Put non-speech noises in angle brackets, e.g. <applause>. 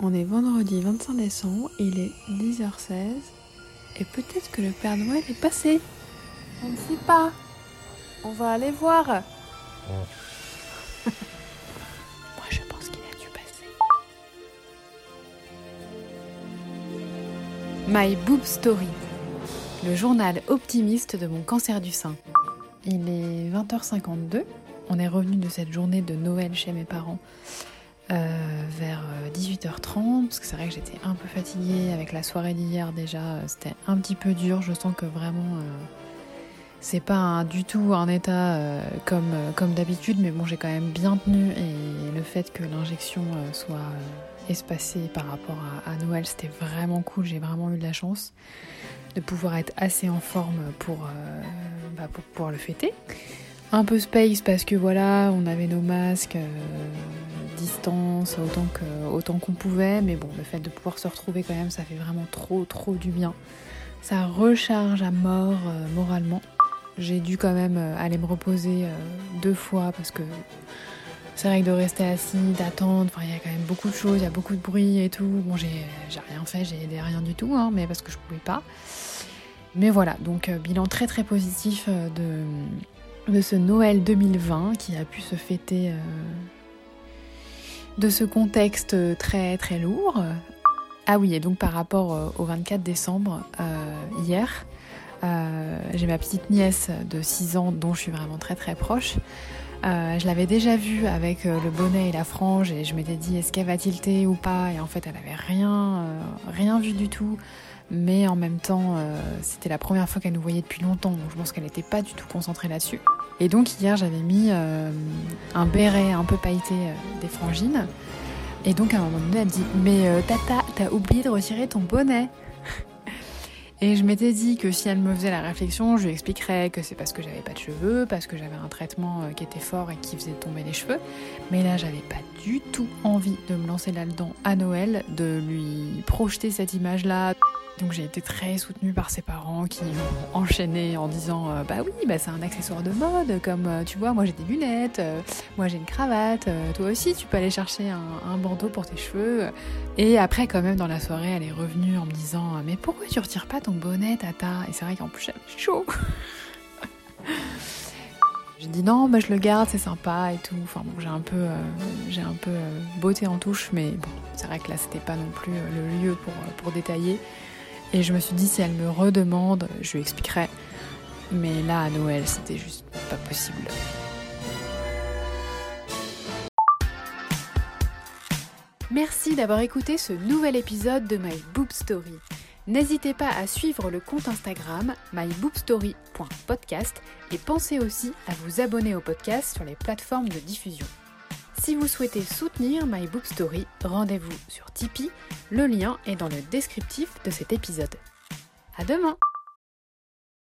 On est vendredi 25 décembre, il est 10h16 et peut-être que le Père Noël est passé. On ne sait pas. On va aller voir. <laughs> Moi je pense qu'il a dû passer. My Boob Story, le journal optimiste de mon cancer du sein. Il est 20h52. On est revenu de cette journée de Noël chez mes parents vers 18h30, parce que c'est vrai que j'étais un peu fatiguée avec la soirée d'hier déjà, euh, c'était un petit peu dur, je sens que vraiment euh, c'est pas du tout un état comme, comme d'habitude, mais bon j'ai quand même bien tenu. Et le fait que l'injection soit espacée par rapport à, Noël, c'était vraiment cool, j'ai vraiment eu de la chance de pouvoir être assez en forme pour, bah, pour pouvoir le fêter. Un peu space parce que voilà, on avait nos masques, distance autant qu'on pouvait, mais bon, le fait de pouvoir se retrouver quand même, ça fait vraiment trop trop du bien. Ça recharge à mort euh, moralement. J'ai dû quand même euh, aller me reposer euh, deux fois parce que c'est vrai que de rester assis, d'attendre, il y a quand même beaucoup de choses, il y a beaucoup de bruit et tout. Bon, j'ai rien fait, j'ai aidé rien du tout, hein, mais parce que je pouvais pas. Mais voilà, donc bilan très très positif de, de ce Noël 2020 qui a pu se fêter de ce contexte très très lourd. Ah oui, et donc par rapport euh, au 24 décembre, euh, hier, euh, j'ai ma petite nièce de 6 ans dont je suis vraiment très très proche. Je l'avais déjà vue avec le bonnet et la frange et je m'étais dit est-ce qu'elle va tilter ou pas? Et en fait elle avait rien, rien vu du tout mais en même temps c'était la première fois qu'elle nous voyait depuis longtemps donc je pense qu'elle n'était pas du tout concentrée là-dessus. Et donc hier j'avais mis euh, un béret un peu pailleté euh, des frangines. Et donc à un moment donné elle me dit mais euh, tata t'as oublié de retirer ton bonnet. Et je m'étais dit que si elle me faisait la réflexion, je lui expliquerais que c'est parce que j'avais pas de cheveux, parce que j'avais un traitement qui était fort et qui faisait tomber les cheveux. Mais là, j'avais pas du tout envie de me lancer là-dedans à Noël, de lui projeter cette image-là. Donc j'ai été très soutenue par ses parents qui ont enchaîné en disant euh, bah oui bah c'est un accessoire de mode comme euh, tu vois moi j'ai des lunettes, euh, moi j'ai une cravate, toi aussi tu peux aller chercher un, bandeau pour tes cheveux. Et après quand même dans la soirée elle est revenue en me disant mais pourquoi tu retires pas ton bonnet tata? Et c'est vrai qu'en plus j'avais chaud. <laughs> J'ai dit non, bah je le garde, c'est sympa et tout. Enfin bon, j'ai un peu, j'ai un peu beauté en touche, mais bon, c'est vrai que là c'était pas non plus le lieu pour, pour détailler. Et je me suis dit, si elle me redemande, je lui expliquerai. Mais là, à Noël, c'était juste pas possible. Merci d'avoir écouté ce nouvel épisode de My Boob Story. N'hésitez pas à suivre le compte Instagram myboobstory.podcast et pensez aussi à vous abonner au podcast sur les plateformes de diffusion. Si vous souhaitez soutenir My Book Story, rendez-vous sur Tipeee, le lien est dans le descriptif de cet épisode. À demain